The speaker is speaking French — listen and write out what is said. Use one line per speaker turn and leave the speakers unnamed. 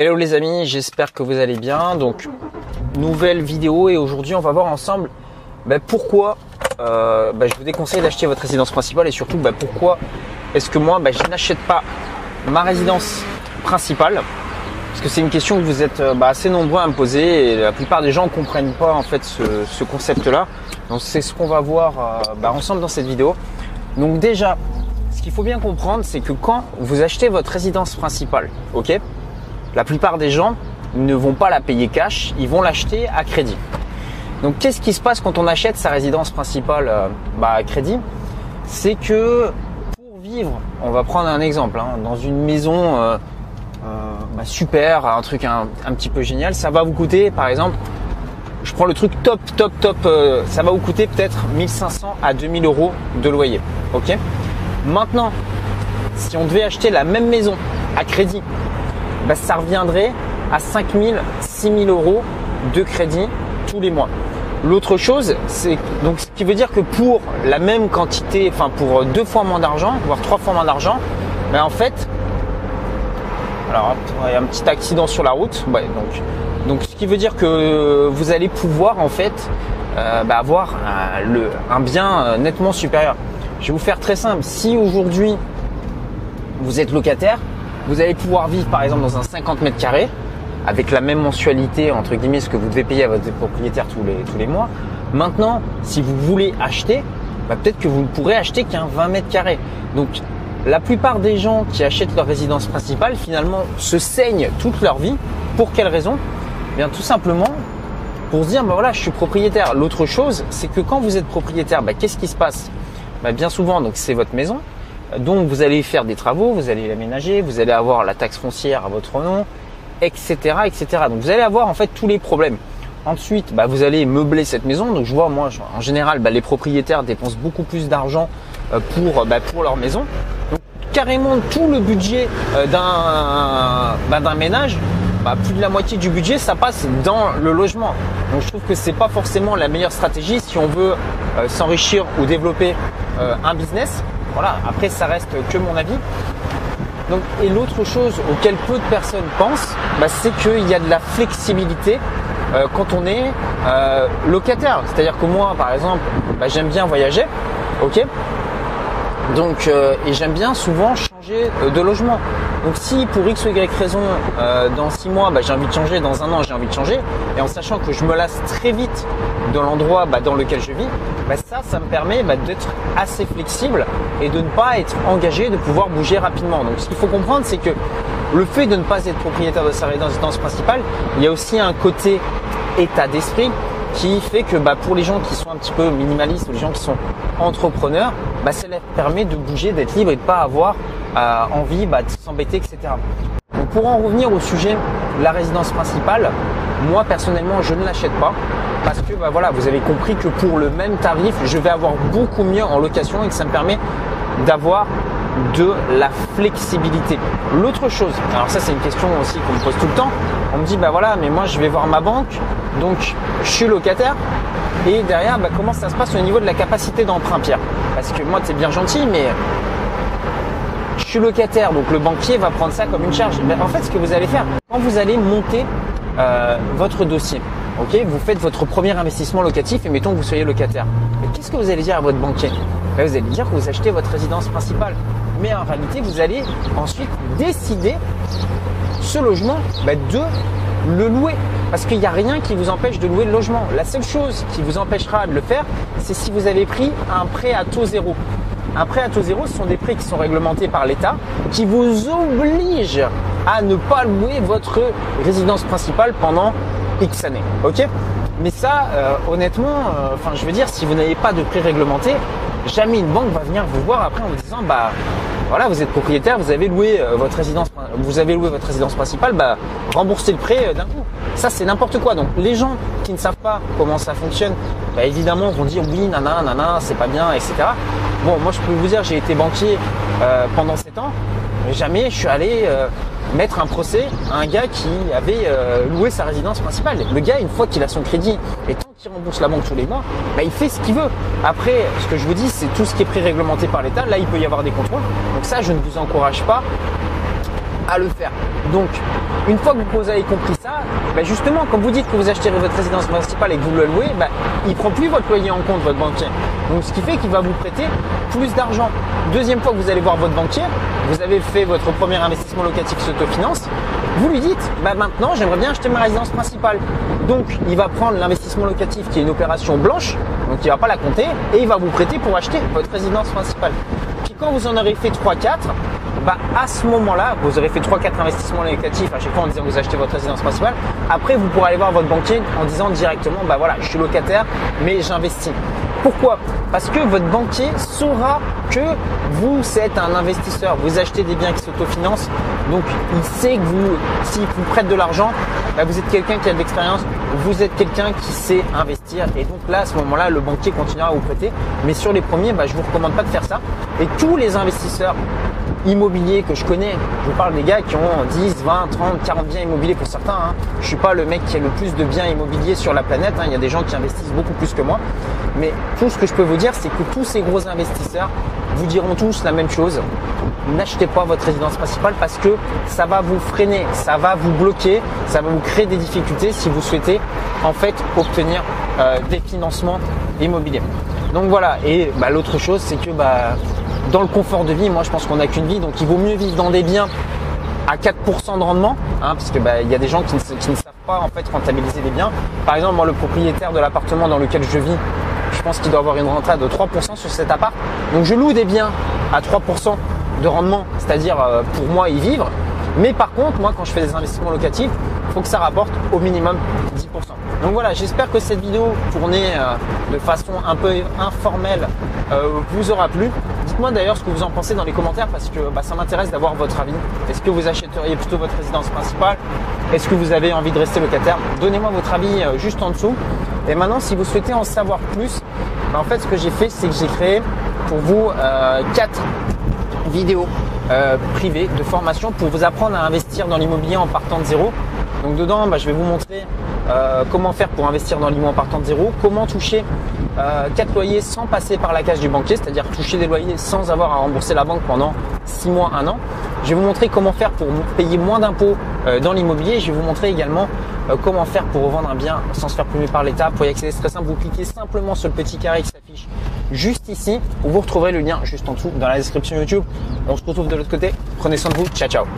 Hello les amis, j'espère que vous allez bien. Donc, nouvelle vidéo et aujourd'hui on va voir ensemble bah, pourquoi euh, bah, je vous déconseille d'acheter votre résidence principale et surtout bah, pourquoi est-ce que moi je n'achète pas ma résidence principale? Parce que c'est une question que vous êtes euh, assez nombreux à me poser et la plupart des gens ne comprennent pas en fait ce, ce concept-là. Donc c'est ce qu'on va voir euh, ensemble dans cette vidéo. Donc déjà, ce qu'il faut bien comprendre, c'est que quand vous achetez votre résidence principale, ok, la plupart des gens ne vont pas la payer cash, ils vont l'acheter à crédit. Donc qu'est-ce qui se passe quand on achète sa résidence principale euh, bah, à crédit? C'est que pour vivre, on va prendre un exemple, hein, dans une maison euh, euh, bah, super, un truc un, petit peu génial, ça va vous coûter par exemple, je prends le truc top, top, top, ça va vous coûter peut-être 1500 à 2000 euros de loyer. Ok? Maintenant, si on devait acheter la même maison à crédit, bah, ça reviendrait à 5000, 6000 euros de crédit tous les mois. L'autre chose, c'est donc ce qui veut dire que pour la même quantité, enfin pour deux fois moins d'argent, voire trois fois moins d'argent, ben en fait, alors il y a un petit accident sur la route, donc donc ce qui veut dire que vous allez pouvoir en fait euh, bah, avoir un, le, un bien euh, nettement supérieur. Je vais vous faire très simple. Si aujourd'hui vous êtes locataire, vous allez pouvoir vivre par exemple dans un 50 mètres carrés avec la même mensualité entre guillemets ce que vous devez payer à votre propriétaire tous les tous les mois. Maintenant, si vous voulez acheter, bah, peut-être que vous ne pourrez acheter qu'un 20 mètres carrés. Donc la plupart des gens qui achètent leur résidence principale finalement se saignent toute leur vie. Pour quelle raison? Eh Bien tout simplement pour se dire bah voilà je suis propriétaire. L'autre chose c'est que quand vous êtes propriétaire, bah, qu'est-ce qui se passe? Bah, Bien souvent donc c'est votre maison. Donc vous allez faire des travaux, vous allez l'aménager, vous allez avoir la taxe foncière à votre nom, etc., etc. Donc vous allez avoir en fait tous les problèmes. Ensuite, bah, vous allez meubler cette maison. Donc je vois moi, en général, bah, les propriétaires dépensent beaucoup plus d'argent euh, pour bah, pour leur maison. Donc carrément tout le budget euh, d'un bah, d'un ménage, bah, plus de la moitié du budget, ça passe dans le logement. Donc je trouve que c'est pas forcément la meilleure stratégie si on veut euh, s'enrichir ou développer euh, un business. Après ça reste que mon avis. Donc, et l'autre chose auquel peu de personnes pensent, bah, c'est qu'il y a de la flexibilité euh, quand on est euh, locataire. C'est-à-dire que moi, par exemple, bah, j'aime bien voyager, euh, et j'aime bien souvent changer de logement. Donc, si pour X ou Y raison, dans 6 mois, bah, j'ai envie de changer, dans un an, j'ai envie de changer, et en sachant que je me lasse très vite dans l'endroit bah, dans lequel je vis, bah, ça, ça me permet d'être assez flexible et de ne pas être engagé, de pouvoir bouger rapidement. Donc, ce qu'il faut comprendre, c'est que le fait de ne pas être propriétaire de sa résidence principale, il y a aussi un côté état d'esprit qui fait que pour les gens qui sont un petit peu minimalistes ou les gens qui sont entrepreneurs, ça leur permet de bouger, d'être libre et de pas avoir euh, envie bah, de s'embêter, etc. Donc pour en revenir au sujet de la résidence principale, moi personnellement je ne l'achète pas parce que bah, voilà, vous avez compris que pour le même tarif, je vais avoir beaucoup mieux en location et que ça me permet d'avoir de la flexibilité. L'autre chose, alors ça c'est une question aussi qu'on me pose tout le temps, on me dit bah voilà mais moi je vais voir ma banque, donc je suis locataire et derrière bah, comment ça se passe au niveau de la capacité d'emprunt Pierre? Parce que moi c'est bien gentil mais je suis locataire donc le banquier va prendre ça comme une charge. Mais en fait ce que vous allez faire, quand vous allez monter euh, votre dossier, ok, vous faites votre premier investissement locatif et mettons que vous soyez locataire. Mais qu'est-ce que vous allez dire à votre banquier? Ben, Vous allez dire que vous achetez votre résidence principale. Mais en réalité, vous allez ensuite décider ce logement ben, de le louer. Parce qu'il n'y a rien qui vous empêche de louer le logement. La seule chose qui vous empêchera de le faire, c'est si vous avez pris un prêt à taux zéro. Un prêt à taux zéro, ce sont des prêts qui sont réglementés par l'État, qui vous obligent à ne pas louer votre résidence principale pendant X années. Ok? Mais ça, euh, honnêtement, enfin, euh, je veux dire, si vous n'avez pas de prêt réglementé, jamais une banque va venir vous voir après en vous disant, bah, voilà, vous êtes propriétaire, vous avez loué euh, votre résidence, vous avez loué votre résidence principale, bah, remboursez le prêt d'un coup. Ça, c'est n'importe quoi. Donc, les gens qui ne savent pas comment ça fonctionne, bah, évidemment, vont dire oui, nana, nana, c'est pas bien, etc. Bon, moi, je peux vous dire, j'ai été banquier euh, pendant 7 ans, mais jamais je suis allé euh, mettre un procès à un gars qui avait euh, loué sa résidence principale. Le gars, une fois qu'il a son crédit et tant qu'il rembourse la banque tous les mois, bah, il fait ce qu'il veut. Après, ce que je vous dis, c'est tout ce qui est pré-réglementé par l'État. Là, il peut y avoir des contrôles. Donc ça, je ne vous encourage pas à le faire. Donc, une fois que vous avez compris ça, bah, justement, quand vous dites que vous achetez votre résidence principale et que vous le louez, bah, il prend plus votre loyer en compte, votre banquier. Donc, ce qui fait qu'il va vous prêter plus d'argent. Deuxième fois que vous allez voir votre banquier, vous avez fait votre premier investissement locatif s'autofinance, vous lui dites, bah maintenant j'aimerais bien acheter ma résidence principale. Donc il va prendre l'investissement locatif qui est une opération blanche, donc il va pas la compter, et il va vous prêter pour acheter votre résidence principale. Puis quand vous en aurez fait 3-4, bah à ce moment-là, vous aurez fait 3-4 investissements locatifs à chaque fois en disant que vous achetez votre résidence principale. Après, vous pourrez aller voir votre banquier en disant directement, bah voilà, je suis locataire, mais j'investis. Pourquoi? Parce que votre banquier saura que vous êtes un investisseur, vous achetez des biens qui s'autofinancent, donc il sait que vous, s'il vous prête de l'argent, bah, vous êtes quelqu'un qui a de l'expérience, vous êtes quelqu'un qui sait investir, et donc là, à ce moment-là, le banquier continuera à vous prêter. Mais sur les premiers, bah, je vous recommande pas de faire ça. Et tous les investisseurs immobiliers que je connais. Je vous parle des gars qui ont 10, 20, 30, 40 biens immobiliers pour certains. Hein. Je suis pas le mec qui a le plus de biens immobiliers sur la planète. Hein. Il y a des gens qui investissent beaucoup plus que moi. Mais tout ce que je peux vous dire, c'est que tous ces gros investisseurs vous diront tous la même chose. N'achetez pas votre résidence principale parce que ça va vous freiner, ça va vous bloquer, ça va vous créer des difficultés si vous souhaitez en fait obtenir euh, des financements immobiliers. Donc voilà. Et bah, l'autre chose, c'est que bah, dans le confort de vie, moi je pense qu'on n'a qu'une vie, donc il vaut mieux vivre dans des biens à 4% de rendement, hein, parce que bah, il y a des gens qui ne, savent pas en fait rentabiliser des biens. Par exemple, moi le propriétaire de l'appartement dans lequel je vis, je pense qu'il doit avoir une rentrée de 3% sur cet appart. Donc je loue des biens à 3% de rendement, c'est-à-dire euh, pour moi y vivre. Mais par contre, moi quand je fais des investissements locatifs, il faut que ça rapporte au minimum 10%. Donc voilà, j'espère que cette vidéo tournée euh, de façon un peu informelle euh, vous aura plu. Dites-moi d'ailleurs ce que vous en pensez dans les commentaires parce que bah, ça m'intéresse d'avoir votre avis. Est-ce que vous achèteriez plutôt votre résidence principale? Est-ce que vous avez envie de rester locataire? Donnez-moi votre avis euh, juste en dessous. Et maintenant, si vous souhaitez en savoir plus, bah, en fait, ce que j'ai fait, c'est que j'ai créé pour vous quatre vidéos privées de formation pour vous apprendre à investir dans l'immobilier en partant de zéro. Donc dedans, bah, je vais vous montrer euh, comment faire pour investir dans l'immobilier en partant de zéro, comment toucher euh, 4 loyers sans passer par la case du banquier, c'est-à-dire toucher des loyers sans avoir à rembourser la banque pendant 6 mois, 1 an? Je vais vous montrer comment faire pour payer moins d'impôts euh, dans l'immobilier. Je vais vous montrer également euh, comment faire pour revendre un bien sans se faire plumer par l'État. Pour y accéder, c'est très simple. Vous cliquez simplement sur le petit carré qui s'affiche juste ici, vous retrouverez le lien juste en dessous dans la description YouTube. On se retrouve de l'autre côté. Prenez soin de vous. Ciao, ciao.